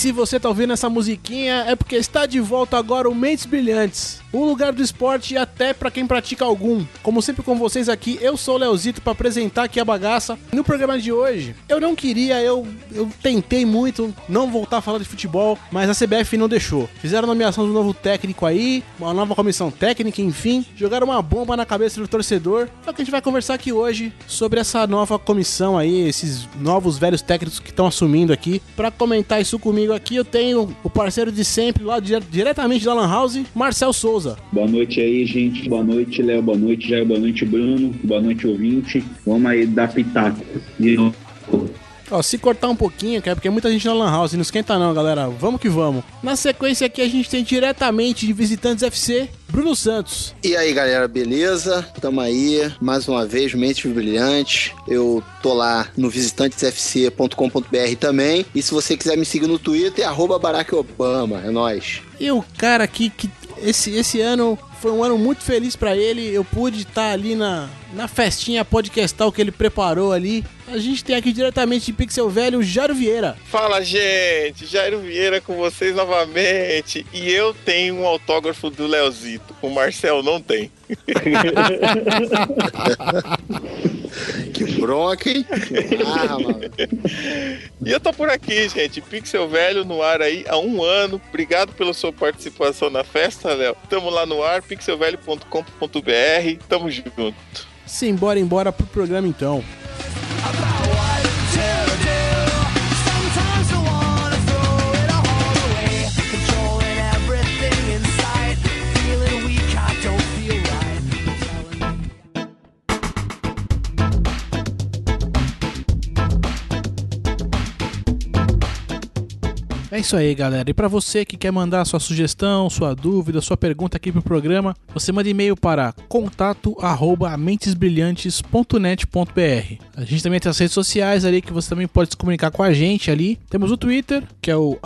se você tá ouvindo essa musiquinha, é porque está de volta agora o Mentes Brilhantes. Um lugar do esporte e até para quem pratica algum. Como sempre com vocês aqui, eu sou o Leozito para apresentar aqui a bagaça. No programa de hoje, eu não queria, eu, eu tentei muito não voltar a falar de futebol, mas a CBF não deixou. Fizeram a nomeação um novo técnico aí, uma nova comissão técnica, enfim. Jogaram uma bomba na cabeça do torcedor. É o que a gente vai conversar aqui hoje sobre essa nova comissão aí, esses novos velhos técnicos que estão assumindo aqui. Para comentar isso comigo aqui, eu tenho o parceiro de sempre, lá diretamente da Lan House, Marcel Souza. Boa noite aí, gente. Boa noite, Léo. Boa noite, Jair. Boa noite, Bruno. Boa noite, ouvinte. Vamos aí dar pitaco. Ó, se cortar um pouquinho, cara, porque muita gente na Lan House, não esquenta não, galera. Vamos que vamos. Na sequência aqui a gente tem diretamente de Visitantes FC, Bruno Santos. E aí, galera, beleza? Tamo aí, mais uma vez, Mentes Brilhantes. Eu tô lá no visitantesfc.com.br também. E se você quiser me seguir no Twitter, é arroba Barack Obama, é nóis. E o cara aqui que esse, esse ano foi um ano muito feliz para ele. Eu pude estar ali na, na festinha podcastal que ele preparou ali. A gente tem aqui diretamente de Pixel Velho, Jairo Vieira. Fala, gente! Jairo Vieira com vocês novamente. E eu tenho um autógrafo do Leozito. O Marcel não tem. que bronca, hein? Ah, mano. E eu tô por aqui, gente. Pixel Velho no ar aí há um ano. Obrigado pela sua participação na festa, Léo. Tamo lá no ar, pixelvelho.com.br. Tamo junto. Simbora, embora pro programa então. É isso aí, galera. E para você que quer mandar sua sugestão, sua dúvida, sua pergunta aqui pro programa, você manda e-mail para contato@mentesbrilhantes.net.br. A gente também tem as redes sociais ali que você também pode se comunicar com a gente ali. Temos o Twitter, que é o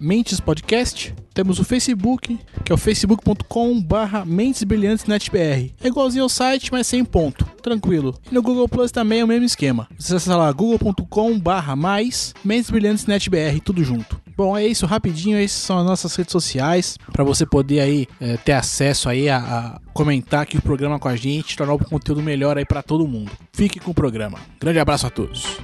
@mentespodcast. Temos o Facebook, que é o facebook.com/barra mentesbrilhantesnetbr. É igualzinho ao site, mas sem ponto. Tranquilo. E no Google Plus também é o mesmo esquema. Você acessa lá google.com/barra mais mentesbrilhantesnetbr, tudo junto. Bom, é isso, rapidinho, essas são as nossas redes sociais, para você poder aí é, ter acesso aí a, a, comentar aqui o programa com a gente, tornar o conteúdo melhor aí para todo mundo. Fique com o programa. Grande abraço a todos.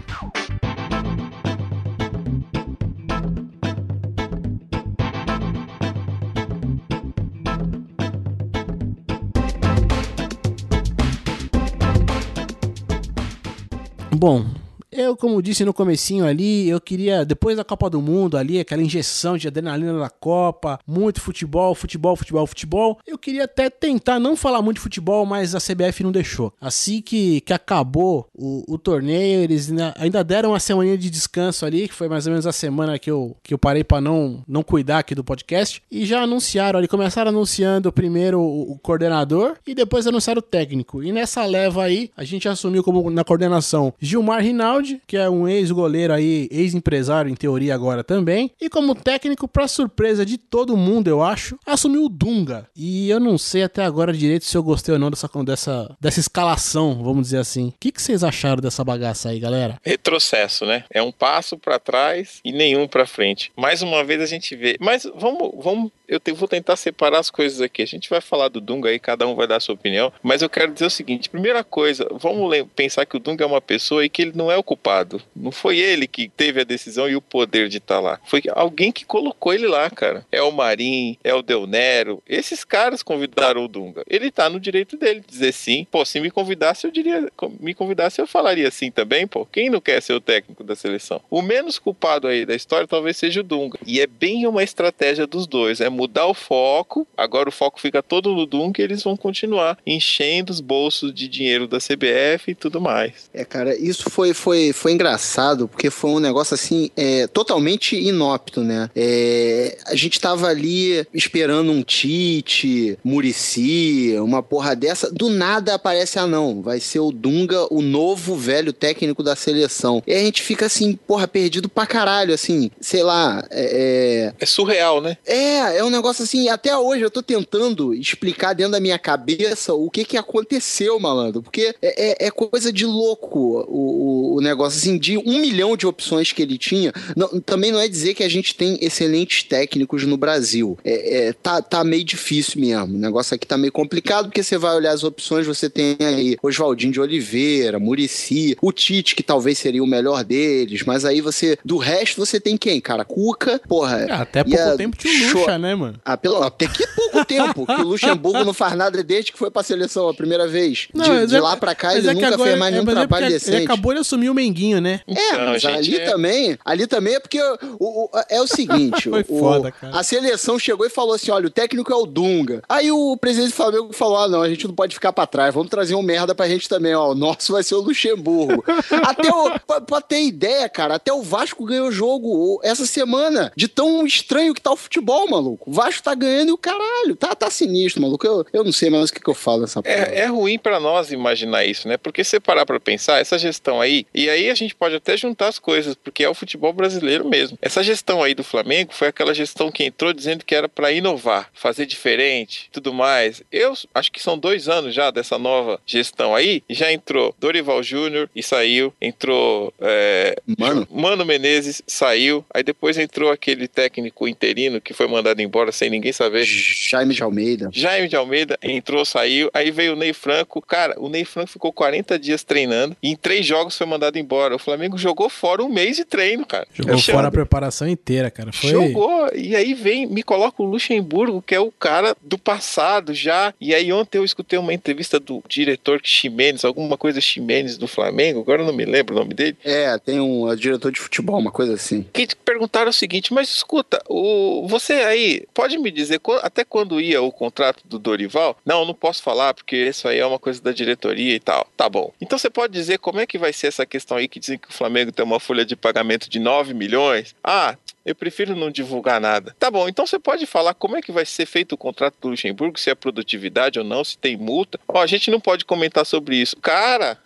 Bom, eu, como disse no comecinho ali, eu queria, depois da Copa do Mundo ali, aquela injeção de adrenalina da Copa, muito futebol, futebol, futebol, futebol, eu queria até tentar não falar muito de futebol, mas a CBF não deixou. Assim que, que acabou o, o torneio, eles ainda deram uma semana de descanso ali, que foi mais ou menos a semana que eu, que eu parei para não, não cuidar aqui do podcast, e já anunciaram ali, começaram anunciando primeiro o, o coordenador e depois anunciaram o técnico. E nessa leva aí, a gente assumiu como na coordenação Gilmar Rinaldi, que é um ex-goleiro aí, ex-empresário em teoria agora também. E como técnico, para surpresa de todo mundo, eu acho, assumiu o Dunga. E eu não sei até agora direito se eu gostei ou não dessa, dessa, dessa escalação, vamos dizer assim. O que, que vocês acharam dessa bagaça aí, galera? Retrocesso, né? É um passo para trás e nenhum para frente. Mais uma vez a gente vê. Mas vamos, vamos eu te, vou tentar separar as coisas aqui. A gente vai falar do Dunga aí, cada um vai dar a sua opinião. Mas eu quero dizer o seguinte: primeira coisa, vamos pensar que o Dunga é uma pessoa e que ele não é o culpado. Não foi ele que teve a decisão e o poder de estar tá lá. Foi alguém que colocou ele lá, cara. É o Marim, é o Del Nero. Esses caras convidaram o Dunga. Ele tá no direito dele de dizer sim. Pô, se me convidasse, eu diria. Me convidasse, eu falaria sim também, pô. Quem não quer ser o técnico da seleção? O menos culpado aí da história talvez seja o Dunga. E é bem uma estratégia dos dois. É mudar o foco, agora o foco fica todo no Dunk e eles vão continuar enchendo os bolsos de dinheiro da CBF e tudo mais. É, cara, isso foi, foi, foi engraçado, porque foi um negócio assim, é, totalmente inópito, né? É, a gente tava ali esperando um Tite, Murici, uma porra dessa, do nada aparece, ah não, vai ser o Dunga, o novo velho técnico da seleção. E a gente fica assim, porra, perdido pra caralho, assim, sei lá. É, é, é surreal, né? É, é um negócio assim, até hoje eu tô tentando explicar dentro da minha cabeça o que que aconteceu, malandro. Porque é, é, é coisa de louco o, o, negócio assim de um milhão de opções que ele tinha. Não, também não é dizer que a gente tem excelentes técnicos no Brasil. É, é, tá, tá meio difícil mesmo. O negócio aqui tá meio complicado, porque você vai olhar as opções, você tem aí Oswaldinho de Oliveira, Murici, o Tite, que talvez seria o melhor deles, mas aí você, do resto, você tem quem, cara? Cuca, porra. Ah, até pouco tempo tinha o Lucha, né, mano? Ah, pelo, até que pouco tempo, que o Luxemburgo não faz nada desde que foi pra seleção a primeira vez. Não, de, de é, lá pra cá, ele é nunca fez mais é, nenhum é trabalho decente. Ele acabou de assumir o Menguinho, né? É, então, mas ali é... também, ali também é porque o, o, é o seguinte, o, foda, a seleção chegou e falou assim, olha, o técnico é o Dunga. Aí o presidente do Flamengo falou, ah, não, a gente não pode ficar pra trás, vamos trazer um merda pra gente também, ó, o nosso vai ser o Luxemburgo. até o, pra, pra, ter ideia, cara, até o Vasco ganhou jogo essa semana, de tão estranho que tá o futebol, maluco. O Vasco tá ganhando e o caralho, tá, tá sinistro, maluco. Eu, eu não sei mais o que, que eu falo nessa é, é ruim para nós imaginar isso, né? Porque se parar pra pensar, essa gestão aí, e aí a gente pode até juntar as coisas, porque é o futebol brasileiro mesmo. Essa gestão aí do Flamengo foi aquela gestão que entrou dizendo que era para inovar, fazer diferente, tudo mais. Eu acho que são dois anos já dessa nova gestão aí, já entrou Dorival Júnior e saiu, entrou é, Mano. Mano Menezes, saiu, aí depois entrou aquele técnico interino que foi mandado embora sem ninguém saber. Jaime de Almeida. Jaime de Almeida entrou, saiu, aí veio o Ney Franco. Cara, o Ney Franco ficou 40 dias treinando e em três jogos foi mandado embora. O Flamengo jogou fora um mês de treino, cara. Jogou fora a preparação inteira, cara. Foi... Jogou, e aí vem, me coloca o Luxemburgo, que é o cara do passado já. E aí ontem eu escutei uma entrevista do diretor Ximenes, alguma coisa Ximenes do Flamengo, agora eu não me lembro o nome dele. É, tem um é diretor de futebol, uma coisa assim. Que perguntaram o seguinte, mas escuta, o, você aí, pode me dizer até quando ia o contrato do Dorival? Não, não posso falar, porque isso aí é uma coisa da diretoria e tal. Tá bom. Então você pode dizer como é que vai ser essa questão aí que dizem que o Flamengo tem uma folha de pagamento de 9 milhões? Ah, eu prefiro não divulgar nada. Tá bom, então você pode falar como é que vai ser feito o contrato do Luxemburgo, se é produtividade ou não, se tem multa. Ó, a gente não pode comentar sobre isso. Cara,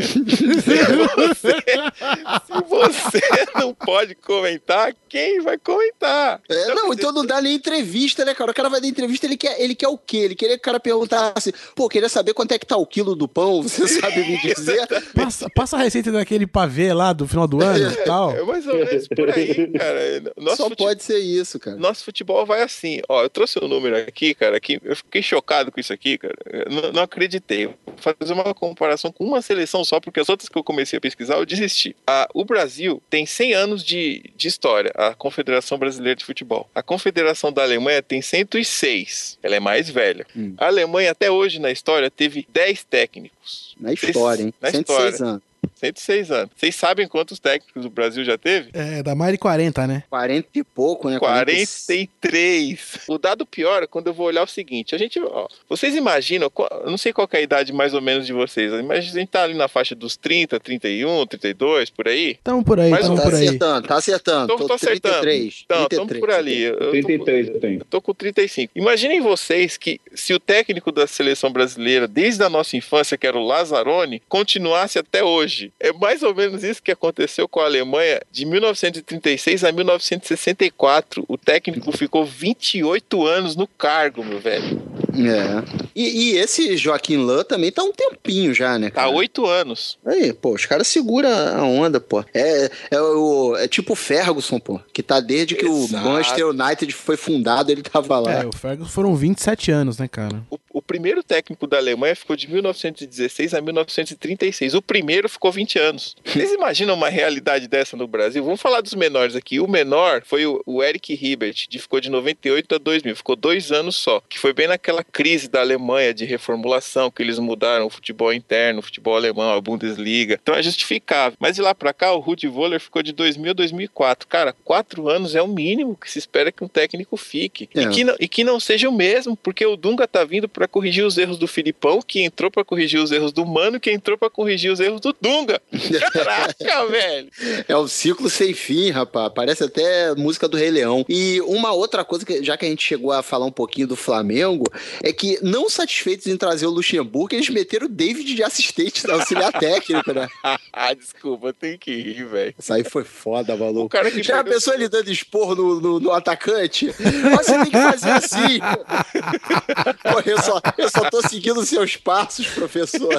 se, você, se você não pode comentar, quem vai comentar? É, não, então não dá nem entrevista, né, cara? O cara vai dar entrevista, ele quer, ele quer o quê? Ele queria que o cara perguntasse, pô, queria saber quanto é que tá o quilo do pão, você sabe me dizer? passa, passa a receita daquele pavê lá do final do ano e tal. É mais ou menos por aí, cara. Nosso Só fute... pode ser isso, cara. Nosso futebol vai assim. Ó, eu trouxe um número aqui, cara, que eu fiquei chocado com isso aqui, cara. Não, não, acreditei. Vou fazer uma comparação com uma seleção só, porque as outras que eu comecei a pesquisar, eu desisti. Ah, o Brasil tem 100 anos de, de história, a Confederação Brasileira de Futebol. A Confederação da Alemanha tem 106. Ela é mais velha. Hum. A Alemanha, até hoje na história, teve 10 técnicos. Na história, hein? Na 106 história. anos. 106 anos. Vocês sabem quantos técnicos o Brasil já teve? É, dá mais de 40, né? 40 e pouco, né? 43. O dado pior é quando eu vou olhar o seguinte: a gente, ó, vocês imaginam, eu não sei qual é a idade mais ou menos de vocês, mas a gente tá ali na faixa dos 30, 31, 32, por aí? Estamos por aí, estamos tá por aí. Acertando, tá acertando. Tô, tô, tô acertando. 33. Então, estamos por ali. Eu 33 eu tenho. Tô com 35. Imaginem vocês que se o técnico da seleção brasileira, desde a nossa infância, que era o Lazzaroni, continuasse até hoje. É mais ou menos isso que aconteceu com a Alemanha de 1936 a 1964. O técnico ficou 28 anos no cargo, meu velho. É. E, e esse Joaquim Lã também tá um tempinho já, né? Tá cara? Tá oito anos. Aí, pô, os caras seguram a onda, pô. É, é, o, é tipo o Ferguson, pô, que tá desde que Exato. o Manchester United foi fundado, ele tava lá. É, o Ferguson foram 27 anos, né, cara? O, o primeiro técnico da Alemanha ficou de 1916 a 1936. O primeiro ficou 20 20 anos. Vocês imaginam uma realidade dessa no Brasil? Vamos falar dos menores aqui. O menor foi o, o Eric Ribert, que ficou de 98 a 2000, ficou dois anos só, que foi bem naquela crise da Alemanha de reformulação, que eles mudaram o futebol interno, o futebol alemão, a Bundesliga. Então é justificável. Mas de lá para cá, o Rudi Voller ficou de 2000 a 2004. Cara, quatro anos é o mínimo que se espera que um técnico fique. É. E, que não, e que não seja o mesmo, porque o Dunga tá vindo para corrigir os erros do Filipão, que entrou para corrigir os erros do Mano, que entrou para corrigir os erros do Dunga. Caraca, velho. É um ciclo sem fim, rapaz. Parece até música do Rei Leão. E uma outra coisa, que, já que a gente chegou a falar um pouquinho do Flamengo, é que, não satisfeitos em trazer o Luxemburgo, eles meteram o David de assistente da auxiliar técnico, né? Ah, desculpa, eu tenho que rir, velho. Isso aí foi foda, maluco. O cara que já pensou ele dando esporro no, no, no atacante? Você tem que fazer assim. Correr só, eu só tô seguindo seus passos, professor.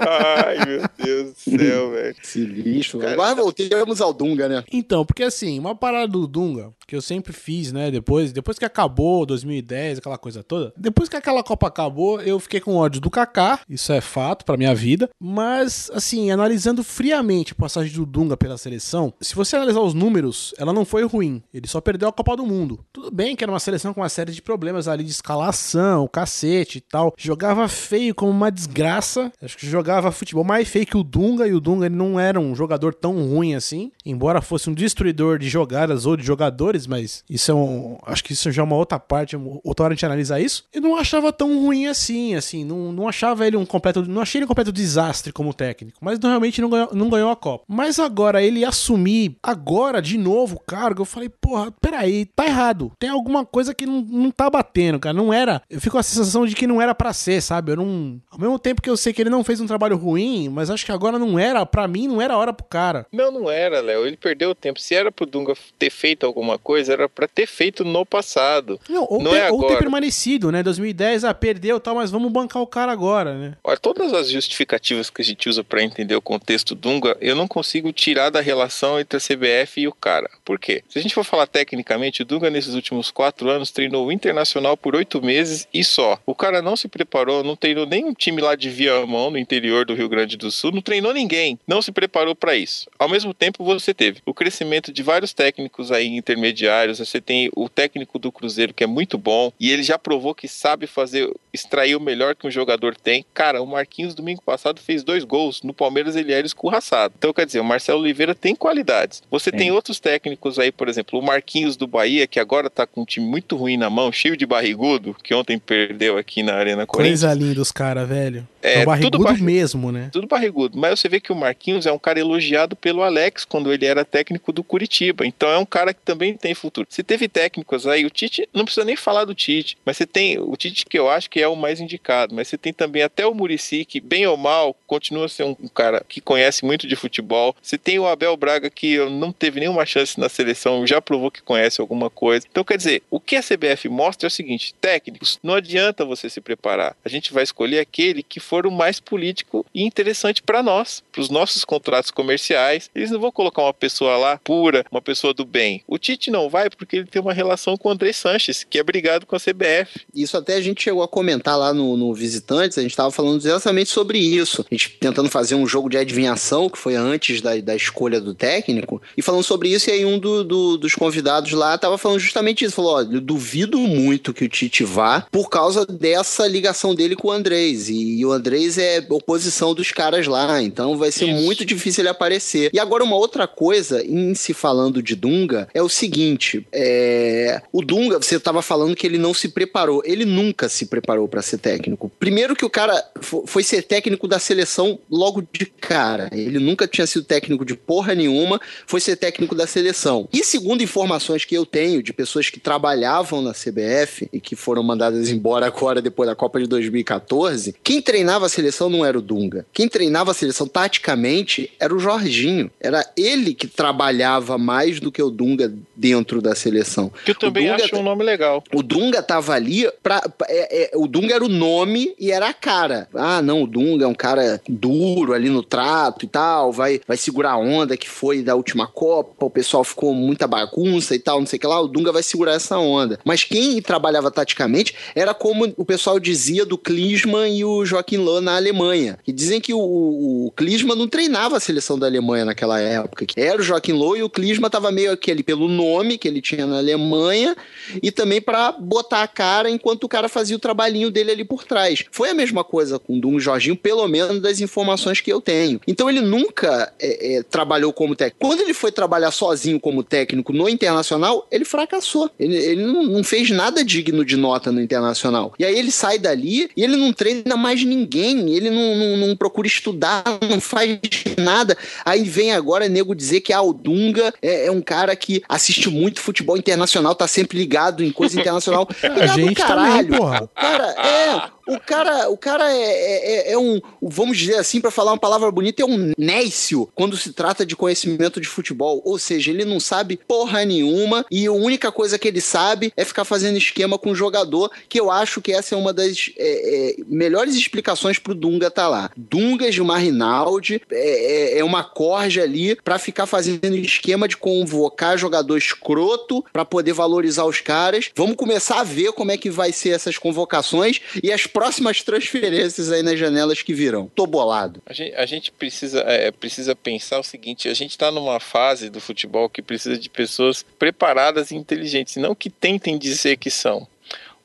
Ai, meu Deus do céu, velho. Esse lixo. Agora voltemos ao Dunga, né? Então, porque assim, uma parada do Dunga, que eu sempre fiz, né? Depois, depois que acabou 2010, aquela coisa toda. Depois que aquela Copa acabou, eu fiquei com ódio do Kaká, isso é fato pra minha vida. Mas, assim, analisando friamente a passagem do Dunga pela seleção, se você analisar os números, ela não foi ruim. Ele só perdeu a Copa do Mundo. Tudo bem que era uma seleção com uma série de problemas ali de escalação, cacete e tal. Jogava feio como uma desgraça. Acho que jogava futebol mais feio que o Dunga, e o Dunga ele não era um jogador tão ruim assim. Embora fosse um destruidor de jogadas ou de jogadores, mas isso é um. Acho que isso já é uma outra parte, hora a gente analisar isso. Eu não achava tão ruim assim, assim. Não, não achava ele um completo. Não achei ele um completo desastre como técnico. Mas não, realmente não ganhou, não ganhou a Copa. Mas agora ele assumir, agora de novo o cargo, eu falei, porra, peraí, tá errado. Tem alguma coisa que não, não tá batendo, cara. Não era. Eu fico com a sensação de que não era para ser, sabe? Eu não. Ao mesmo tempo que eu sei que ele não fez um trabalho ruim, mas acho que agora não era, para mim, não era hora pro cara. Não, não era, Léo. Ele perdeu o tempo. Se era pro Dunga ter feito alguma coisa, era para ter feito no passado. Não, ou, não ter, é ou ter agora. permanecido, né? 2010, ah, perdeu e tal, mas vamos bancar o cara agora, né? Olha, todas as justificativas que a gente usa para entender o contexto Dunga, eu não consigo tirar da relação entre a CBF e o cara. Por quê? Se a gente for falar tecnicamente, o Dunga nesses últimos quatro anos treinou o Internacional por oito meses e só. O cara não se preparou, não treinou nenhum time lá de Viamão, no interior do Rio Grande do Sul, não treinou ninguém, não se preparou para isso. Ao mesmo tempo, você teve o crescimento de vários técnicos aí intermediários, você tem o técnico do Cruzeiro que é muito bom e ele já provou que sabe fazer, extrair o melhor que um jogador tem. Cara, o Marquinhos domingo passado fez dois gols, no Palmeiras ele era escorraçado. Então, quer dizer, o Marcelo Oliveira tem qualidades. Você tem outros técnicos aí, por exemplo, o Marquinhos do Bahia, que agora tá com um time muito ruim na mão, cheio de barrigudo, que ontem perdeu aqui na Arena Corinthians. Coisa linda os caras, velho. É, É, o barrigudo tudo barri- mesmo, né? Tudo barrigudo. Mas você vê que o Marquinhos é um cara elogiado pelo Alex quando ele era técnico do Curitiba. Então é um cara que também tem futuro. Você teve técnicos aí, o Tite, não precisa nem falar do Tite, mas você tem o Tite que eu acho que é o mais indicado. Mas você tem também até o Murici, que bem ou mal continua a ser um cara que conhece muito de futebol. Você tem o Abel Braga, que não teve nenhuma chance na seleção, já provou que conhece alguma coisa. Então quer dizer, o que a CBF mostra é o seguinte: técnicos, não adianta você se preparar. A gente vai escolher aquele que for o mais político e interessante para nós, para os nossos contratos comerciais. Eles não vão colocar uma pessoa lá pura, uma pessoa do bem. O Tite não vai porque ele tem uma relação com o André Sanches, que é brigado com a CBF. Isso até a gente chegou a comentar lá no, no Visitantes, a gente estava falando exatamente sobre isso. A gente tentando fazer um jogo de adivinhação, que foi antes da, da escolha do técnico, e falando sobre isso, e aí um do- do- dos convidados lá estava falando justamente isso. Falou: olha, duvido muito que o Tite vá por causa dessa ligação dele com o Andrés. E, o Andrés é oposição dos caras lá, então vai ser Isso. muito difícil ele aparecer. E agora, uma outra coisa, em se falando de Dunga, é o seguinte: é, o Dunga, você estava falando que ele não se preparou. Ele nunca se preparou para ser técnico. Primeiro que o cara fo- foi ser técnico da seleção logo de cara. Ele nunca tinha sido técnico de porra nenhuma, foi ser técnico da seleção. E segundo informações que eu tenho de pessoas que trabalhavam na CBF e que foram mandadas embora agora depois da Copa de 2014, quem treinava a seleção não era o Dunga. Quem treinava a seleção taticamente era o Jorginho. Era ele que trabalhava mais do que o Dunga dentro da seleção. Que eu também Dunga acho um nome legal. O Dunga tava ali pra. pra- é- é, o Dunga era o nome e era a cara. Ah, não, o Dunga é um cara duro ali no trato e tal, vai, vai segurar a onda que foi da última Copa, o pessoal ficou muita bagunça e tal, não sei o que lá, o Dunga vai segurar essa onda. Mas quem trabalhava taticamente era como o pessoal dizia do Klinsmann e o Joaquim Löw na Alemanha. Que dizem que o, o não treinava a seleção da Alemanha naquela época. que Era o Joaquim Löw e o Klinsmann tava meio aquele pelo nome que ele tinha na Alemanha e também pra botar a cara enquanto o cara fazia o trabalhinho dele ali por trás. Foi a mesma coisa com o Dum Jorginho, pelo menos das informações que eu tenho. Então ele nunca é, é, trabalhou como técnico. Quando ele foi trabalhar sozinho como técnico no Internacional, ele fracassou. Ele, ele não, não fez nada digno de nota no Internacional. E aí ele sai dali e ele não treina mais ninguém, ele não, não, não procura estudar, não faz nada. Aí vem agora nego dizer que ah, o Dunga é, é um cara que assiste muito futebol internacional, tá sempre ligado em coisa internacional. A gente caralho. também, porra. Cara, é, o cara, o cara é, é, é um, vamos dizer assim, para falar uma palavra bonita, é um nécio quando se trata de conhecimento de futebol. Ou seja, ele não sabe porra nenhuma e a única coisa que ele sabe é ficar fazendo esquema com o jogador, que eu acho que essa é uma das é, é, melhores explicações pro Dunga tá lá. Dunga de Marinaldi é, é, é uma corja ali para ficar fazendo esquema de convocar jogador escroto para poder valorizar os caras. Vamos começar a ver como é que vai ser essas convocações e as próximas transferências aí nas janelas que virão. Tô bolado. A gente, a gente precisa, é, precisa pensar o seguinte: a gente está numa fase do futebol que precisa de pessoas preparadas e inteligentes, não que tentem dizer que são.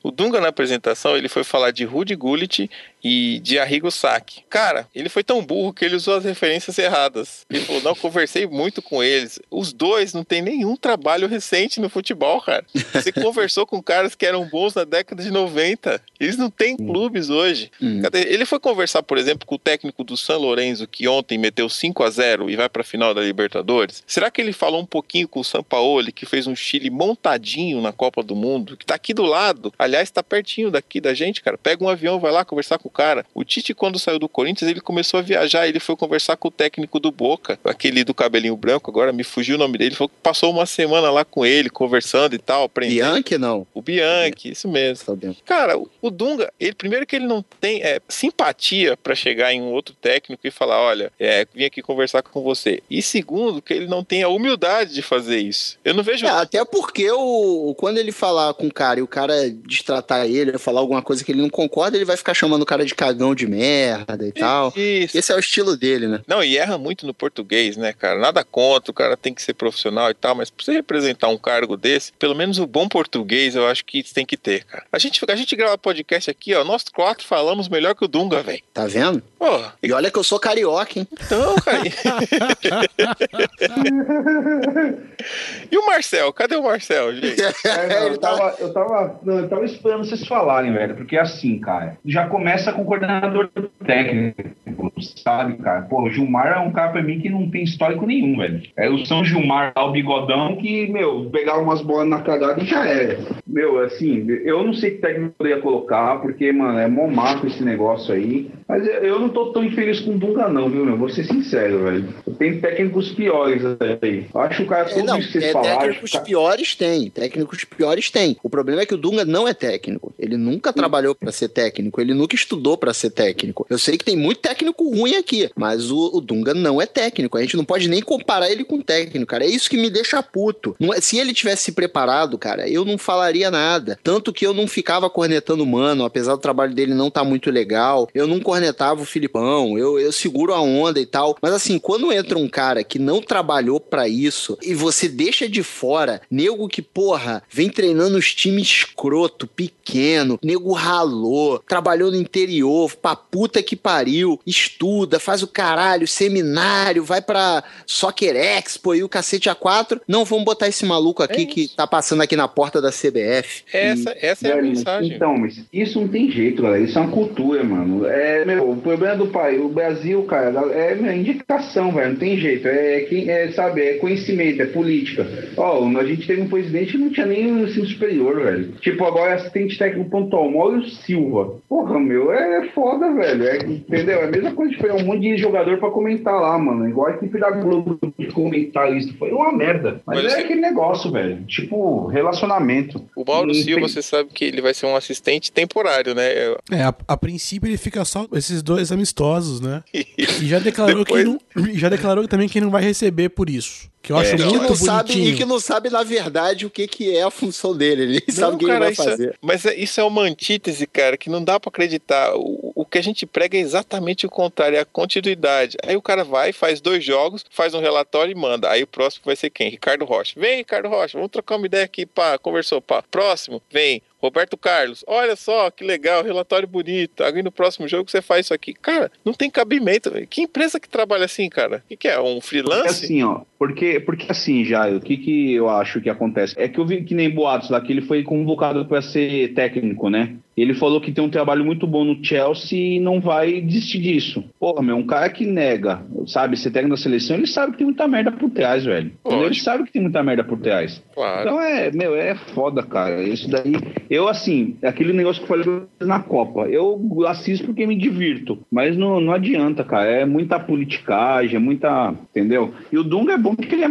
O Dunga, na apresentação, ele foi falar de Rudy Gullit e de Arrigo Sacchi. Cara, ele foi tão burro que ele usou as referências erradas. Ele falou: não, conversei muito com eles. Os dois não têm nenhum trabalho recente no futebol, cara. Você conversou com caras que eram bons na década de 90. Eles não têm clubes hoje. Hum. Ele foi conversar, por exemplo, com o técnico do San Lorenzo, que ontem meteu 5 a 0 e vai para a final da Libertadores. Será que ele falou um pouquinho com o Sampaoli, que fez um Chile montadinho na Copa do Mundo, que tá aqui do lado? Aliás, tá pertinho daqui da gente, cara. Pega um avião, vai lá conversar com cara. O Tite, quando saiu do Corinthians, ele começou a viajar, ele foi conversar com o técnico do Boca, aquele do cabelinho branco, agora me fugiu o nome dele. Ele falou que passou uma semana lá com ele, conversando e tal, aprendendo. Bianchi, não? O Bianchi, isso mesmo. Cara, o Dunga, ele primeiro que ele não tem é, simpatia para chegar em um outro técnico e falar: olha, é, vim aqui conversar com você. E segundo, que ele não tem a humildade de fazer isso. Eu não vejo. É, até porque o, quando ele falar com o cara e o cara destratar ele, falar alguma coisa que ele não concorda, ele vai ficar chamando o cara de cagão de merda e tal. Isso. Esse é o estilo dele, né? Não, e erra muito no português, né, cara? Nada contra, o cara tem que ser profissional e tal, mas pra você representar um cargo desse, pelo menos o bom português eu acho que tem que ter, cara. A gente, a gente grava podcast aqui, ó, nós quatro falamos melhor que o Dunga, velho. Tá vendo? Porra. E olha que eu sou carioca, hein? Então, cara. e o Marcel? Cadê o Marcel, gente? É, não, eu, tava, eu, tava, não, eu tava esperando vocês falarem, velho, porque assim, cara, já começa com o coordenador técnico, sabe, cara? Pô, o Gilmar é um cara pra mim que não tem histórico nenhum, velho. É o São Gilmar lá, o bigodão, que, meu, pegar umas bolas na cagada e já era. Meu, assim, eu não sei que técnico eu ia colocar, porque, mano, é mó mato esse negócio aí. Mas eu não tô tão infeliz com o Dunga, não, viu, meu? Vou ser sincero, velho. Tem técnicos piores aí. Acho que o cara, tudo é, não, isso que vocês é, falaram. Técnicos cara... piores tem. Técnicos piores tem. O problema é que o Dunga não é técnico. Ele nunca trabalhou para ser técnico. Ele nunca estudou para ser técnico. Eu sei que tem muito técnico ruim aqui, mas o, o, Dunga não é técnico. A gente não pode nem comparar ele com técnico, cara. É isso que me deixa puto. É, se ele tivesse se preparado, cara, eu não falaria nada. Tanto que eu não ficava cornetando o mano, apesar do trabalho dele não tá muito legal. Eu não cornetava o Filipão. Eu, eu seguro a onda e tal. Mas assim, quando entra um cara que não trabalhou para isso e você deixa de fora nego que, porra, vem treinando os times escroto, pequeno, nego ralou, trabalhou no interior, pra puta que pariu, estuda, faz o caralho, seminário, vai pra Soccer Expo e o cacete A4. Não, vamos botar esse maluco aqui é que tá passando aqui na porta da CBF. Essa, e... essa é a mensagem. Então, mas isso não tem jeito, galera. Isso é uma cultura, mano. É, meu, o problema do pai, o Brasil, cara, é minha indicação, velho. Não tem jeito. É, é, é, sabe, é conhecimento, é política. Ó, a gente teve um presidente que não tinha nem o ensino superior, velho. Tipo, agora assistente técnico pontual, Mauro Silva. Porra, meu, é foda, velho. É, entendeu? É a mesma coisa de pegar um monte de jogador pra comentar lá, mano. Igual a equipe da Globo de comentarista. Foi uma merda. Mas, Mas é aquele negócio, velho. Tipo, relacionamento. O Mauro Silva, você sabe que ele vai ser um assistente temporário, né? É, a, a princípio ele fica só esses dois amistosos, né? e já declarou Depois... que não, já declarou também que não vai receber por isso. Que eu acho é, muito bonitinho. Sabe, e que não sabe, na verdade, o que, que é a função dele. Ele não, sabe o que cara, ele vai é- fazer. É, mas isso é uma antítese, cara, que não dá para acreditar. O, o que a gente prega é exatamente o contrário, é a continuidade. Aí o cara vai, faz dois jogos, faz um relatório e manda. Aí o próximo vai ser quem? Ricardo Rocha. Vem, Ricardo Rocha, vamos trocar uma ideia aqui, pá. Conversou, pá. Próximo, vem. Roberto Carlos, olha só que legal, relatório bonito. Aí no próximo jogo você faz isso aqui. Cara, não tem cabimento. Que empresa que trabalha assim, cara? O que, que é? Um freelance? Porque assim, ó. Porque, porque assim, já, o que, que eu acho que acontece? É que eu vi que nem boatos lá que ele foi convocado para ser técnico, né? Ele falou que tem um trabalho muito bom no Chelsea e não vai desistir disso. Porra, meu, um cara que nega, sabe, ser técnico da seleção, ele sabe que tem muita merda por trás, velho. Ele sabe que tem muita merda por trás. Claro. Então é, meu, é foda, cara. Isso daí, Eu, assim, aquele negócio que eu falei na Copa, eu assisto porque me divirto, mas não, não adianta, cara. É muita politicagem, é muita. Entendeu? E o Dunga é bom porque ele é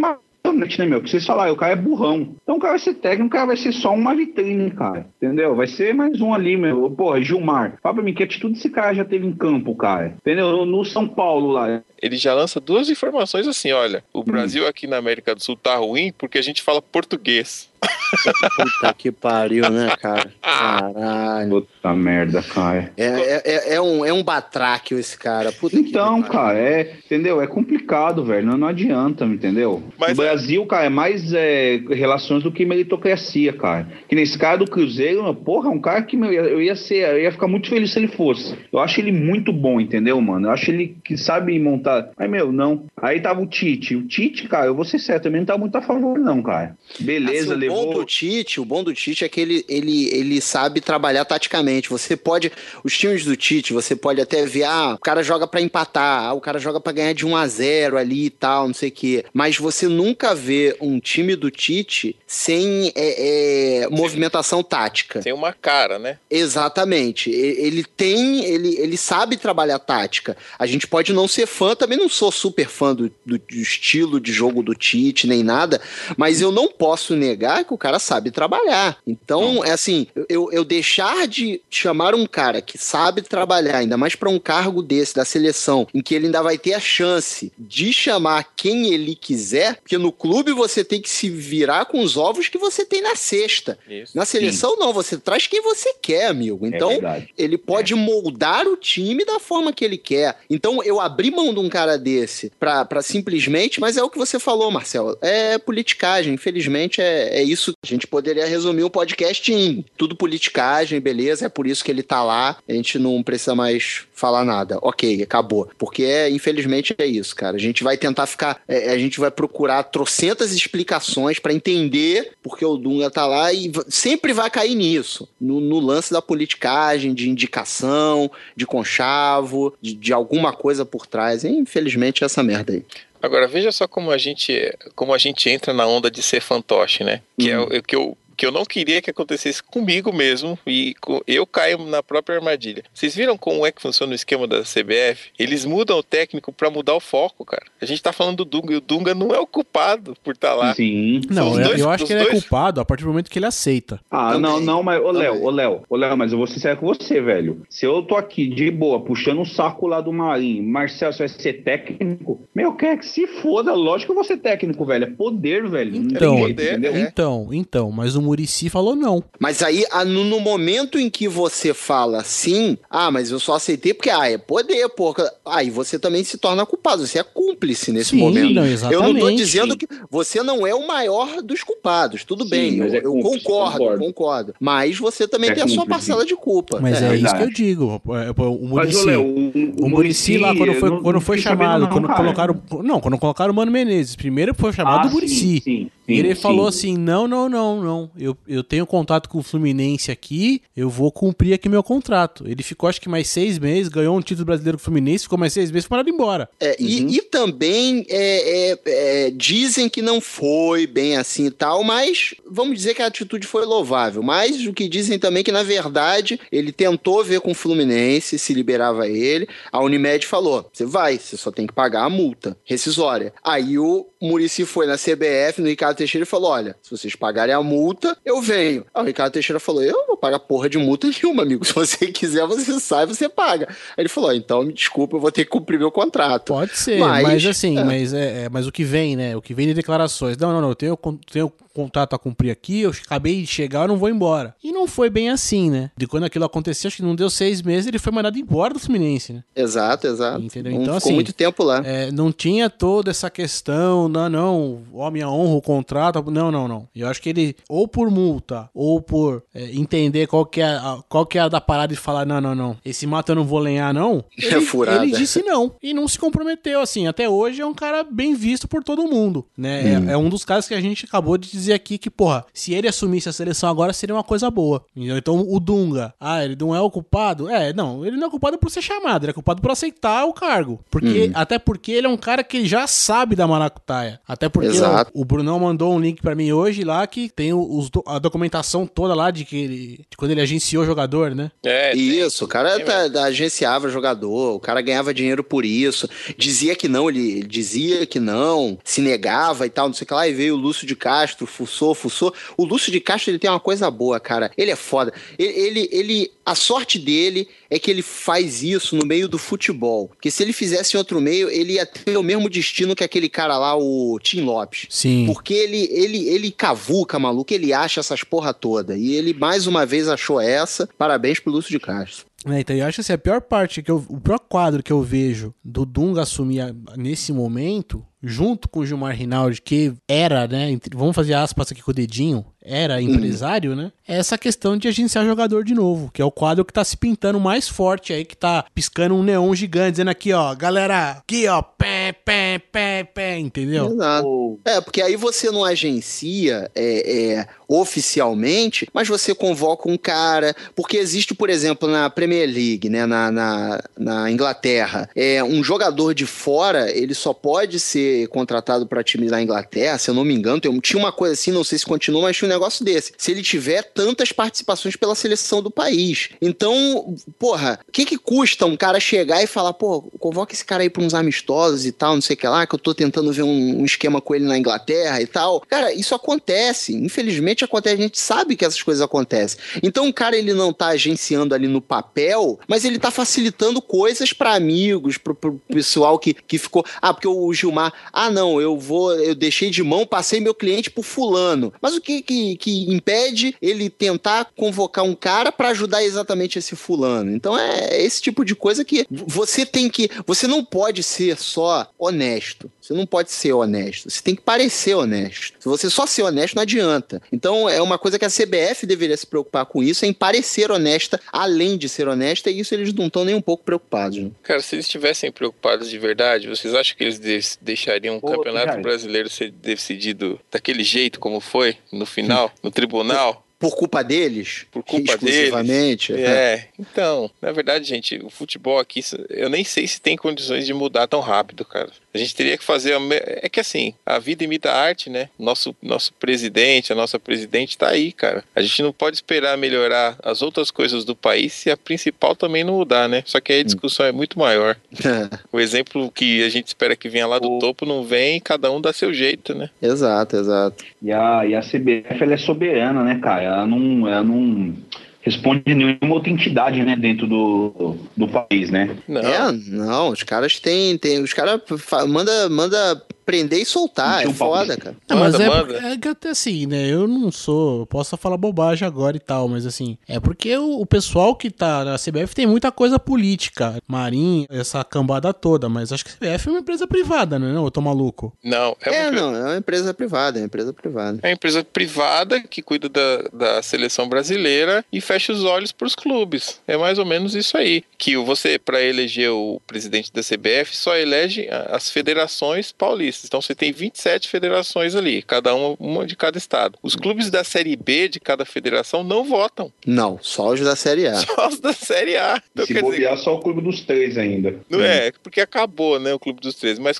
mais né, meu? Que vocês falaram, o cara é burrão. Então o cara vai ser técnico, o cara vai ser só uma vitrine, cara. Entendeu? Vai ser mais um ali, meu. Porra, Gilmar. Fala pra mim que atitude esse cara já teve em campo, cara. Entendeu? No, no São Paulo lá. Ele já lança duas informações assim: olha, o Brasil aqui na América do Sul tá ruim porque a gente fala português. Puta que pariu, né, cara? Caralho. Puta merda, cara. É, é, é, é um, é um batraque esse cara. Puta Então, cara, é, entendeu? É complicado, velho. Não, não adianta, entendeu? Mas no Brasil, cara, é mais é, relações do que meritocracia, cara. Que nesse cara do Cruzeiro, meu, porra, é um cara que meu, eu ia ser, eu ia ficar muito feliz se ele fosse. Eu acho ele muito bom, entendeu, mano? Eu acho ele que sabe montar. Aí, meu, não. Aí tava o Tite. O Tite, cara, eu vou ser certo, também não tá muito a favor, não, cara. Beleza, Assim, o bom do Tite, o bom do Tite é que ele, ele, ele sabe trabalhar taticamente. Você pode, os times do Tite, você pode até ver, ah, o cara joga pra empatar, ah, o cara joga pra ganhar de 1 a 0 ali e tal, não sei o quê. Mas você nunca vê um time do Tite sem é, é, movimentação tática. Tem uma cara, né? Exatamente. Ele tem, ele, ele sabe trabalhar tática. A gente pode não ser fã, também não sou super fã do, do- do estilo de jogo do Tite, nem nada, mas eu não posso negar que o cara sabe trabalhar. Então, é assim, eu, eu deixar de chamar um cara que sabe trabalhar, ainda mais para um cargo desse, da seleção, em que ele ainda vai ter a chance de chamar quem ele quiser, porque no clube você tem que se virar com os ovos que você tem na cesta. Isso. Na seleção, não, você traz quem você quer, amigo. Então, é ele pode moldar o time da forma que ele quer. Então, eu abri mão de um cara desse pra, pra simplesmente, mas é o que você falou, Marcelo. É politicagem. Infelizmente, é, é isso. A gente poderia resumir o podcast em tudo politicagem, beleza. É por isso que ele tá lá. A gente não precisa mais falar nada. Ok, acabou. Porque, é, infelizmente, é isso, cara. A gente vai tentar ficar. é, a gente vai procurar trocentas explicações pra entender porque o Dunga tá lá e sempre vai cair nisso. No, no lance da politicagem, de indicação, de conchavo, de, de alguma coisa por trás. E, infelizmente, é essa merda aí. Agora, veja só como a gente, como a gente entra na onda de ser fantoche, né? Que é o que eu, que eu não queria que acontecesse comigo mesmo e eu caio na própria armadilha. Vocês viram como é que funciona o esquema da CBF? Eles mudam o técnico pra mudar o foco, cara. A gente tá falando do Dunga e o Dunga não é o culpado por estar lá. Sim. Não, dois- eu acho que ele é dois- culpado a partir do momento que ele aceita. Ah, Também. não, não, mas, ô Léo, ô Léo, ô Léo, mas eu vou ser sincero com você, velho. Se eu tô aqui de boa, puxando o saco lá do Marinho, Marcelo, você vai ser técnico? Meu, quer que se foda, lógico que eu vou ser técnico, velho. É poder, velho. Então, jeito, poder, entendeu? é. Então, então, mas o Murici falou não. Mas aí, ah, no, momento em que você fala assim, ah, mas eu só aceitei porque, ah, é poder, porra. Aí você também se torna culpado, você é cúmplice nesse Sim, momento. não, Eu exatamente. não tô dizendo que você não é o maior dos culpados, tudo Sim, bem, eu, é eu cúmplice, concordo, concordo. concordo, Mas você também É tem a sua cúmplice. parcela de culpa. Mas É. é, isso que eu digo. É, O Mas, Murici. o, O Murici lá, quando foi, eu não- quando foi chamado, não, quando cara. colocaram. Não, quando colocaram o Mano Menezes. Primeiro foi chamado Ah, o Murici. sim, sim, E ele sim, falou sim. assim: não, não, não, não. Eu, eu tenho contato com o Fluminense aqui, eu vou cumprir aqui meu contrato. Ele ficou acho que mais seis meses, ganhou um título brasileiro com o Fluminense, ficou mais seis meses e foi mandado embora. É, e, Uhum. e também é, é, é, dizem que não foi bem assim e tal, mas vamos dizer que a atitude foi louvável. Mas o que dizem também é que, na verdade, ele tentou ver com o Fluminense se liberava ele. A Unimed falou: você vai, você só tem que pagar a multa rescisória. Aí o Murici foi na CBF, no Ricardo Teixeira, falou: olha, se vocês pagarem a multa, eu venho. Aí o Ricardo Teixeira falou: eu não vou pagar porra de multa nenhuma, amigo. Se você quiser, você sai, você paga. Aí ele falou: "Ó, então me desculpa, eu vou ter que cumprir meu contrato. Pode ser, Mas, mas, assim, é. mas, é, é, mas o que vem, né? O que vem de declarações. Não, não, não, eu tenho, tenho contrato a cumprir aqui, eu acabei de chegar, eu não vou embora. E não foi bem assim, né? De quando aquilo aconteceu, acho que não deu seis meses, ele foi mandado embora do Fluminense, né? Exato, exato. Entendeu? Então, ficou assim, muito tempo lá. É, não tinha toda essa questão, não, não, ó, minha honra, o contrato, não, não, não. Eu acho que ele, ou por multa, ou por é, entender qual que, é, a- qual que é a da parada e falar, não, não, não, esse mato eu não vou lenhar, não. É Ele, furada. ele disse não, e não se comprometeu, assim, até hoje é um cara bem visto por todo mundo, né? Hum. É, é um dos casos que a gente acabou de dizer aqui que, porra, se ele assumisse a seleção agora seria uma coisa boa. Então o Dunga, ah, ele não é o culpado? É, não, ele não é culpado por ser chamado, ele é culpado por aceitar o cargo. Porque, Hum. até porque ele é um cara que já sabe da maracutaia. Até porque Exato. o, o Brunão mandou um link para mim hoje lá que tem os, a documentação toda lá de que ele, de quando ele agenciou o jogador, né? É, isso, o cara tá, agenciava jogador, o cara ganhava dinheiro por isso, dizia que não, ele dizia que não, se negava e tal, não sei o que lá, e veio o Lúcio de Castro, fuçou, fuçou. O Lúcio de Castro, ele tem uma coisa boa, cara. Ele é foda. Ele, ele, ele a sorte dele é que ele faz isso no meio do futebol. Porque se ele fizesse em outro meio, ele ia ter o mesmo destino que aquele cara lá, o Tim Lopes. Sim. Porque ele, ele, ele cavuca, maluco, ele acha essas porra toda. E ele mais uma vez achou essa. Parabéns pro Lúcio de Castro. É, então eu acho assim, a pior parte, que eu, o pior quadro que eu vejo do Dunga assumir a, nesse momento, junto com o Gilmar Rinaldi, que era, né, vamos fazer aspas aqui com o dedinho, era hum. empresário, né? É essa questão de agenciar jogador de novo, que é o quadro que tá se pintando mais forte aí, que tá piscando um neon gigante, dizendo aqui, ó, galera, aqui, ó, pé, pé, pé, pé, entendeu? Exato. É, porque aí você não agencia é, é, oficialmente, mas você convoca um cara, porque existe, por exemplo, na Premier League, né, na, na, na Inglaterra, é, um jogador de fora, ele só pode ser contratado para time da Inglaterra, se eu não me engano, tem, tinha uma coisa assim, não sei se continua, mas tinha um negócio desse. Se ele tiver tantas participações pela seleção do país. Então, porra, o que que custa um cara chegar e falar, pô, convoca esse cara aí pra uns amistosos e tal, não sei o que lá, que eu tô tentando ver um, um esquema com ele na Inglaterra e tal. Cara, isso acontece. Infelizmente acontece, a gente sabe que essas coisas acontecem. Então o cara, ele não tá agenciando ali no papel, mas ele tá facilitando coisas para amigos, pro, pro pessoal que, que ficou, ah, porque o Gilmar, ah, não, eu vou, eu deixei de mão, passei meu cliente pro fulano. Mas o que que, que impede ele tentar convocar um cara para ajudar exatamente esse fulano. Então é esse tipo de coisa que você tem que. Você não pode ser só honesto. Você não pode ser honesto. Você tem que parecer honesto. Se você só ser honesto, não adianta. Então é uma coisa que a CBF deveria se preocupar com isso, é em parecer honesta, além de ser honesta, e isso eles não estão nem um pouco preocupados. Né? Cara, se eles estivessem preocupados de verdade, vocês acham que eles deixariam o Campeonato Brasileiro ser decidido daquele jeito como foi, no final, no tribunal? por culpa deles? Por culpa exclusivamente? deles. É. Então, na verdade, gente, o futebol aqui, eu nem sei se tem condições de mudar tão rápido, cara. A gente teria que fazer. É que assim, a vida imita a arte, né? Nosso, nosso presidente, a nossa presidente tá aí, cara. A gente não pode esperar melhorar as outras coisas do país se a principal também não mudar, né? Só que aí a discussão é muito maior. o exemplo que a gente espera que venha lá do o... topo não vem cada um dá seu jeito, né? Exato, exato. E a, e a CBF ela é soberana, né, cara? Ela não. Ela não responde nenhuma outra entidade, né, dentro do, do país, né? Não. É, não, os caras têm, têm os caras manda manda prender e soltar. É foda, cara. Não, mas é, é que até assim, né? Eu não sou. Posso falar bobagem agora e tal, mas assim. É porque o, o, pessoal que tá na CBF tem muita coisa política. Marinho, essa cambada toda. Mas acho que a CBF é uma empresa privada, né? Não, eu tô maluco. Não, é, é não, é uma empresa privada. É uma empresa privada. É uma empresa privada que cuida da, da seleção brasileira e fecha os olhos pros clubes. É mais ou menos isso aí. Que você, para eleger o presidente da CBF, só elege as federações paulistas. Então você tem 27 federações ali, cada uma, uma de cada estado. Os clubes da Série B de cada federação não votam. Não, só os da Série A. Só os da Série A. Então, Se bobear, dizer, só o clube dos três ainda. Não é, porque acabou, né, o clube dos três. Mas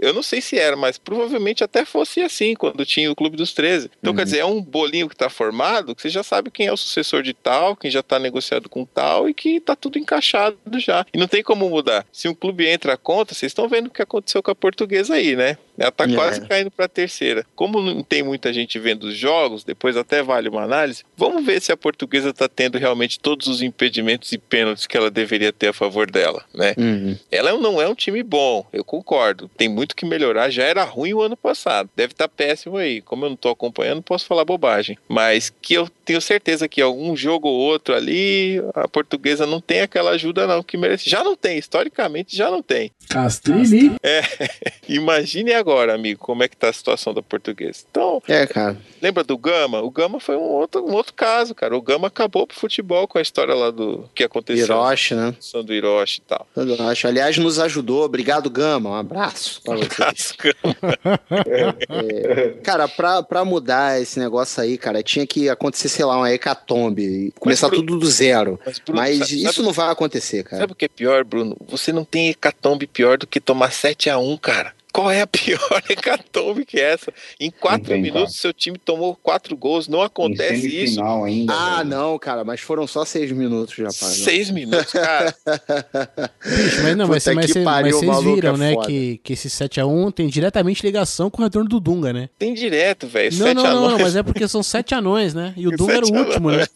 eu não sei se era, mas provavelmente até fosse assim, quando tinha o clube dos 13. Então, uhum. quer dizer, é um bolinho que está formado, que você já sabe quem é o sucessor de tal, quem já está negociado com tal e que está tudo encaixado já. E não tem como mudar. Se um clube entra contra, vocês estão vendo o que aconteceu com a portuguesa aí, né? Ela tá é. quase caindo para a terceira. Como não tem muita gente vendo os jogos, depois até vale uma análise. Vamos ver se a portuguesa está tendo realmente todos os impedimentos e pênaltis que ela deveria ter a favor dela, né? Uhum. Ela não é um time bom, eu concordo. Tem muito que melhorar. Já era ruim o ano passado. Deve estar tá péssimo aí. Como eu não estou acompanhando, posso falar bobagem. Mas que eu tenho certeza que algum jogo ou outro ali, a portuguesa não tem aquela ajuda não que merece. Já não tem, historicamente já não tem. Castrilli. É, imagine agora, amigo, como é que tá a situação da portuguesa. Então, é, cara. Lembra do Gama? O Gama foi um outro, um outro caso, cara. O Gama acabou pro futebol com a história lá do que aconteceu. Hiroshi, né? Do Hiroshi e tal. Hiroshi. Aliás, nos ajudou. Obrigado, Gama. Um abraço pra você. Um abraço, Gama. é, cara, pra, pra mudar esse negócio aí, cara, tinha que acontecer, sei lá, uma hecatombe. Começar mas, tudo do zero. Mas, Bruno, mas sabe, isso não vai acontecer, cara. Sabe o que é pior, Bruno? Você não tem hecatombe pior do que tomar 7 a 1 cara. Qual é a pior hecatombe que é essa? Em quatro tem, minutos, cara. seu time tomou quatro gols. Não acontece isso. ainda. Ah, velho. não, cara, mas foram só seis minutos já, pai. Seis minutos, cara. Bicho, mas não, mas, mas, cê- mas pariu, o vocês viram, é né, foda. que, que esse 7x1 tem diretamente ligação com o retorno do Dunga, né? Tem direto, velho. Não, não, não, não, anões. mas é porque são sete anões, né? E o Dunga era o último, né?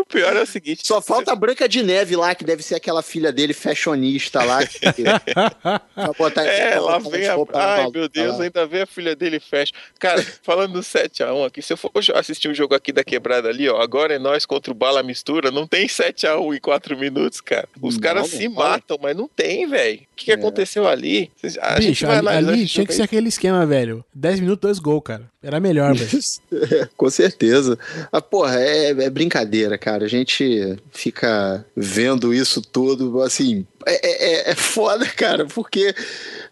O pior é o seguinte: Só falta a Branca de Neve lá, que deve ser aquela filha dele, fashionista lá. Que... Botar É, vai lá vem a. Ai, meu Deus, ainda vem a filha dele fecha. Cara, falando do 7x1 aqui, se eu for assistir um jogo aqui da quebrada ali, ó, agora é nós contra o Bala Mistura, não tem 7x1 em 4 minutos, cara. Os Não, caras não se fala. matam, mas não tem, velho. O que, que É. aconteceu ali? Vocês- A gente Bicho, vai ali, analisar ali tinha que aí. ser aquele esquema, velho. 10 minutos, dois gols, cara. Era melhor, velho. Com certeza. Ah, porra, é, é brincadeira, cara. A gente fica vendo isso tudo, assim. É, é, é foda, cara, porque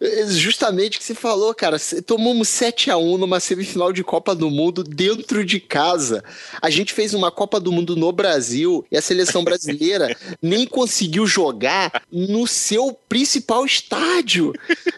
é justamente o que você falou, cara. Tomamos 7x1 numa semifinal de Copa do Mundo dentro de casa. A gente fez uma Copa do Mundo no Brasil e a seleção brasileira nem conseguiu jogar no seu principal estádio.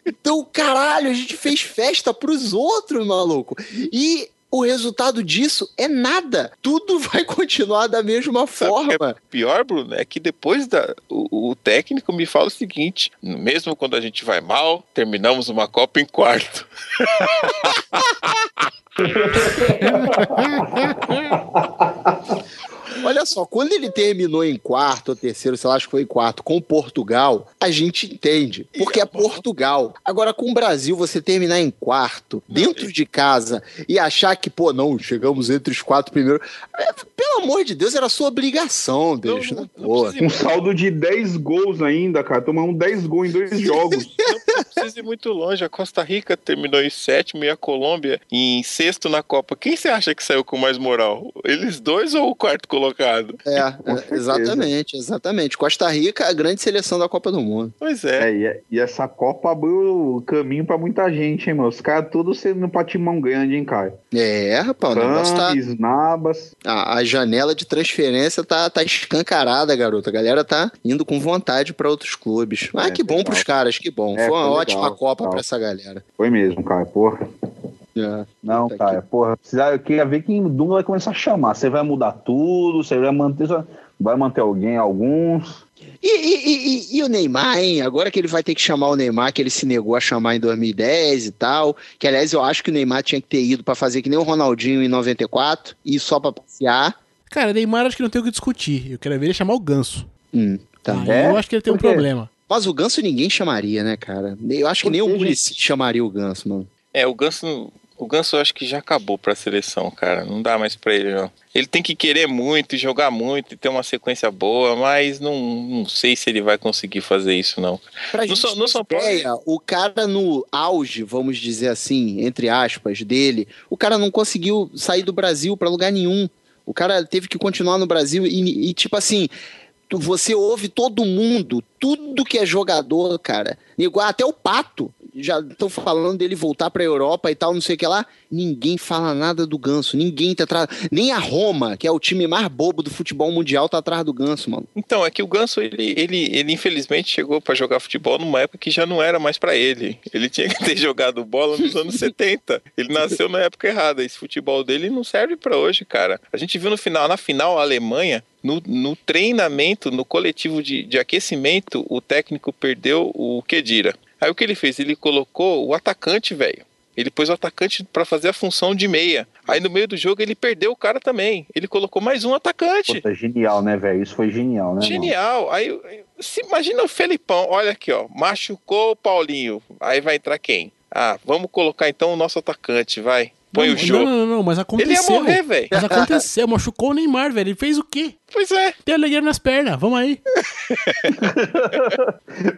Então, caralho, a gente fez festa pros outros, maluco. E o resultado disso é nada. Tudo vai continuar da mesma Sabe é forma. pior, Bruno, é que depois da. O, o técnico me fala o seguinte: mesmo quando a gente vai mal, terminamos uma Copa em quarto. Olha só, quando ele terminou em quarto ou terceiro, sei lá, acho que foi em quarto, com Portugal, a gente entende. Porque é Portugal. Agora, com o Brasil, você terminar em quarto, dentro de casa, e achar que, pô, não, chegamos entre os quatro primeiros. É, pelo amor de Deus, era sua obrigação, bicho. Não, né? não Pô. precisa Um saldo de 10 gols ainda, cara. Tomamos 10 gols em dois jogos. Não, não precisa ir muito longe. A Costa Rica terminou em sétimo e a Colômbia em sexto na Copa. Quem você acha que saiu com mais moral? Eles dois ou o quarto colocado? É, é, exatamente, exatamente. Costa Rica, a grande seleção da Copa do Mundo. Pois é. É, e, e essa Copa abriu o caminho pra muita gente, hein, meu? Os caras todos sendo pra timão grande, hein, cara? É, rapaz, o negócio tá. Nabas. A, a janela de transferência tá, tá escancarada, garota. A galera tá indo com vontade pra outros clubes. Ah, É, que bom legal. pros caras, que bom. É, foi uma foi ótima legal, Copa legal. pra essa galera. Foi mesmo, cara, porra. É. Não, Puta cara, porra. Precisa, eu queria ver quem o Dunga vai começar a chamar. Você vai mudar tudo, você vai manter. Vai manter alguém, alguns. E, e- e- e- e o Neymar, hein? Agora que ele vai ter que chamar o Neymar, que ele se negou a chamar em 2010 e tal. Que, aliás, eu acho que o Neymar tinha que ter ido pra fazer que nem o Ronaldinho em 94 e ir só pra passear. Cara, Neymar acho que não tem o que discutir. Eu quero ver ele chamar o Ganso. Hum, tá. É? eu acho que ele tem um problema. Mas o Ganso ninguém chamaria, né, cara? Eu acho que Por nem o Muricy chamaria o Ganso, mano. É, o Ganso. O Ganso eu acho que já acabou pra seleção, cara. Não dá mais pra ele, não. Ele tem que querer muito, e jogar muito e ter uma sequência boa, mas não, não sei se ele vai conseguir fazer isso, não. Pra No gente no ter São Paulo- ideia, o cara no auge, vamos dizer assim, entre aspas, dele, o cara não conseguiu sair do Brasil pra lugar nenhum. O cara teve que continuar no Brasil e, e, tipo assim, você ouve todo mundo, tudo que é jogador, cara. Igual até o Pato. Já estão falando dele voltar pra Europa e tal, não sei o que lá. Ninguém fala nada do Ganso. Ninguém tá atrás. Nem a Roma, que é o time mais bobo do futebol mundial, tá atrás do Ganso, mano. Então, é que o Ganso, ele, ele, ele infelizmente chegou pra jogar futebol numa época que já não era mais pra ele. Ele tinha que ter jogado bola nos anos 70. Ele nasceu na época errada. Esse futebol dele não serve pra hoje, cara. A gente viu no final, na final, a Alemanha, no, no treinamento, no coletivo de, de aquecimento, o técnico perdeu o Kedira. Aí o que ele fez? Ele colocou o atacante, velho. Ele pôs o atacante pra fazer a função de meia. Aí no meio do jogo ele perdeu o cara também. Ele colocou mais um atacante. Puta, genial, né, velho? Isso foi genial, né? mano? Genial. Aí, se imagina o Felipão, olha aqui, ó, machucou o Paulinho. Aí vai entrar quem? Ah, vamos colocar então o nosso atacante, vai. Põe não, o jogo. Não, não, não, mas Ele ia aconteceu. morrer, velho. Mas aconteceu, machucou o Neymar, velho. Ele fez o quê? Pois é. Tem alegria nas pernas, vamos aí.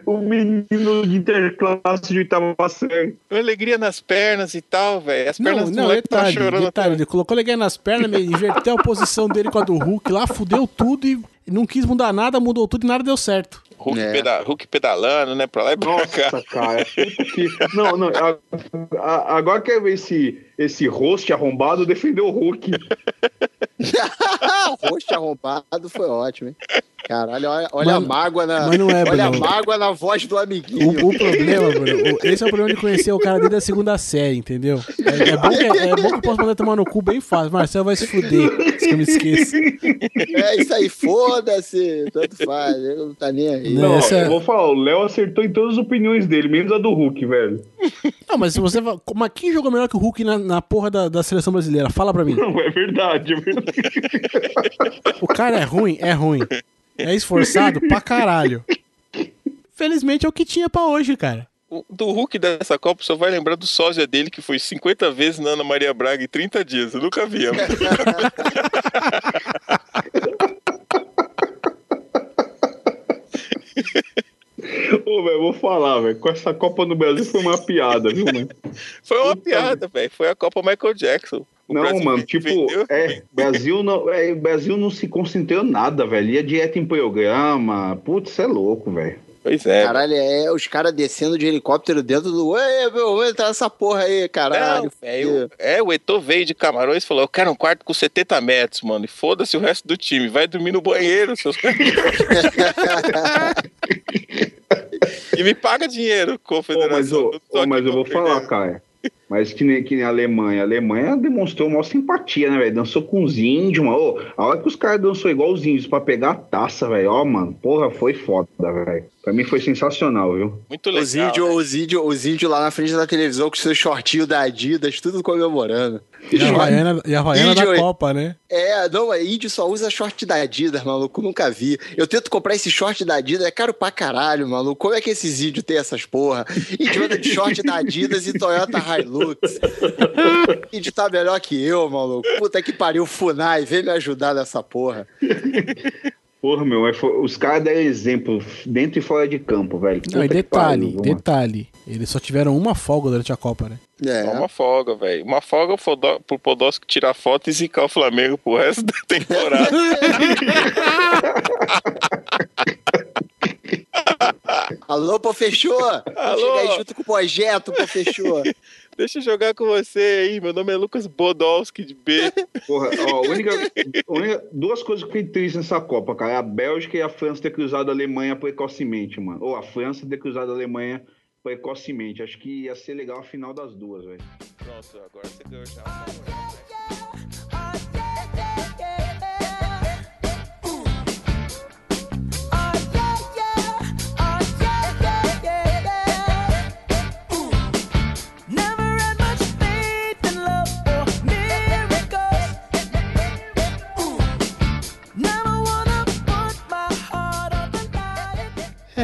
o menino de interclasse de Itabaçã. Alegria nas pernas e tal, velho. As pernas Não, do não, moleque tá detalhe, chorando detalhe. Ele colocou alegria nas pernas, meio- inverteu a posição dele com a do Hulk lá, fudeu tudo e não quis mudar nada, mudou tudo e nada deu certo. Hulk, É. peda- Hulk pedalando, né? Pra lá e pra cá. Nossa, cara. que- Não, não. a- a- Agora quero ver esse, esse host arrombado defender o Hulk. o rosto arrombado foi ótimo, hein? Caralho, olha, olha Mas- a mágoa na. mas não é, olha a mágoa na voz do amiguinho. O, o problema, Bruno, o- esse é o problema de conhecer o cara desde a segunda série, entendeu? É, é bom, que, é bom que eu posso mandar tomar no cu bem fácil. Marcelo vai se fuder, se eu me esqueço. É isso aí, foda-se. Tanto faz, não tá nem aí. Não, Não, essa- eu vou falar, o Léo acertou em todas as opiniões dele, menos a do Hulk, velho. Não, mas se você. Mas quem jogou melhor que o Hulk na, na porra da, da seleção brasileira? Fala pra mim. Não, é verdade, é verdade. O cara é ruim? É ruim. É esforçado pra caralho. Felizmente é o que tinha pra hoje, cara. Do Hulk dessa Copa só vai lembrar do sósia dele que foi 50 vezes na Ana Maria Braga em 30 dias. Eu nunca vi. Ô, velho, eu vou falar, velho. Com essa Copa no Brasil foi uma piada, viu, mano? Foi uma piada, velho. Foi a Copa Michael Jackson. O Não, Brasil mano, tipo, vendeu- é, Brasil não, é, Brasil não se concentrou em nada, velho. Ia direto em programa. Putz, é louco, velho. Pois é. Caralho, é os caras descendo de helicóptero dentro do. Ei, meu, entrar nessa porra aí, caralho. Não, velho. É, o Eto'o veio de Camarões e falou: Eu quero um quarto com 70 metros, mano. E foda-se o resto do time. Vai dormir no banheiro, seus. e me paga dinheiro, confederação. mas, mas eu vou perder. falar, cara. Mas que nem, que nem a Alemanha. A Alemanha demonstrou maior simpatia, né, velho? Dançou com os índios, mano. Ô, a hora que os caras dançou igual os índios pra pegar a taça, velho. Ó, mano, porra, foi foda, velho. Pra mim foi sensacional, viu? Muito legal. Os índios né? os índio, os índio lá na frente da televisão com seu shortinho da Adidas, tudo comemorando. E a Havaiana, e a Havaiana da Índio, hein? Copa, né? É, não, é índio só usa short da Adidas, maluco, nunca vi. Eu tento comprar esse short da Adidas, é caro pra caralho, maluco. Como é que esses índios têm essas porra? Índio anda de short da Adidas e Toyota Hilux. Índio tá melhor que eu, maluco. Puta que pariu, Funai, vem me ajudar nessa porra. Porra, meu, os caras deram exemplo dentro e fora de campo, velho. Não, e detalhe, pariu, detalhe. Eles só tiveram uma folga durante a Copa, né? É. Só uma folga, velho. Uma folga pro Podolski tirar foto e zicar o Flamengo pro resto da temporada. Alô, pô, fechou? Alô? Chega aí junto com o projeto, pô, fechou. Deixa eu jogar com você aí. Meu nome é Lucas Bodolski de B. Porra, ó, a única, a única- duas coisas que fiquei triste nessa Copa, cara. A Bélgica e a França ter cruzado a Alemanha precocemente, mano. Ou a França ter cruzado a Alemanha precocemente. Acho que ia ser legal a final das duas, velho. Pronto, agora você ganhou já.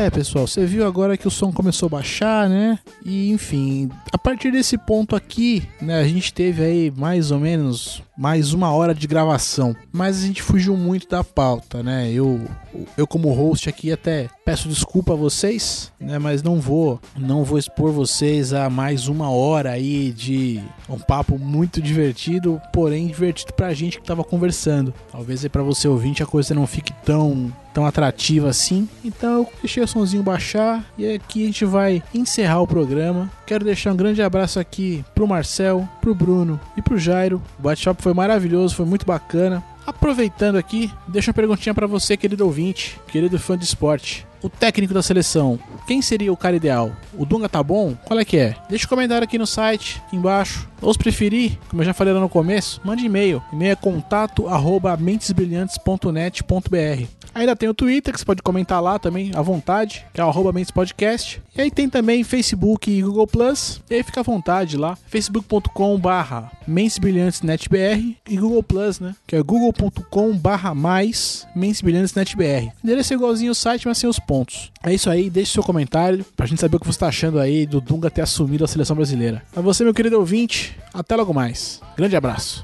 É, pessoal, você viu agora que o som começou a baixar, né? E enfim, a partir desse ponto aqui, né, a gente teve aí mais ou menos mais uma hora de gravação, mas a gente fugiu muito da pauta, né? Eu, eu como host aqui até peço desculpa a vocês, né? Mas não vou, não vou expor vocês a mais uma hora aí de um papo muito divertido, porém divertido pra gente que tava conversando. Talvez aí pra você ouvinte a coisa não fique tão tão atrativa assim. Então eu deixei o sonzinho baixar e aqui a gente vai encerrar o programa. Quero deixar um grande abraço aqui pro Marcel, pro Bruno e pro Jairo. O bate-papo foi maravilhoso, foi muito bacana. Aproveitando aqui, deixa uma perguntinha pra você, querido ouvinte, querido fã de esporte. O técnico da seleção, quem seria o cara ideal? O Dunga tá bom? Qual é que é? Deixa um comentário aqui no site, aqui embaixo. Ou se preferir, como eu já falei lá no começo, mande e-mail. E-mail é contato arroba mentesbrilhantes.net.br. Ainda tem o Twitter, que você pode comentar lá também, à vontade, que é o arroba Mentes Podcast. E aí tem também Facebook e Google Plus. E aí fica à vontade lá, facebook.com barra mentesbrilhantesnetbr e Google Plus, né? Que é google.com mais mentesbrilhantesnetbr. O endereço é igualzinho ao site, mas sem os pontos. É isso aí, deixe seu comentário pra gente saber o que você tá achando aí do Dunga ter assumido a seleção brasileira. A você, meu querido ouvinte, até logo mais. Grande abraço.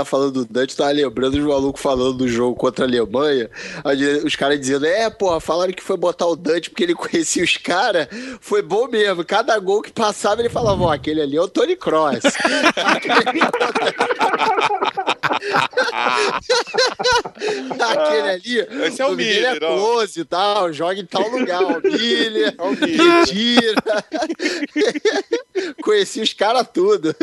Tá falando do Dante, tá lembrando os malucos falando do jogo contra a Alemanha. Os caras dizendo, é, porra, falaram que foi botar o Dante porque ele conhecia os caras. Foi bom mesmo. Cada gol que passava, ele falava, ó, aquele ali é o Tony Cross. aquele ali, Esse é o é Miller, ó. close e tal, joga em tal lugar. O Miller, É o Miller. Conheci os caras tudo.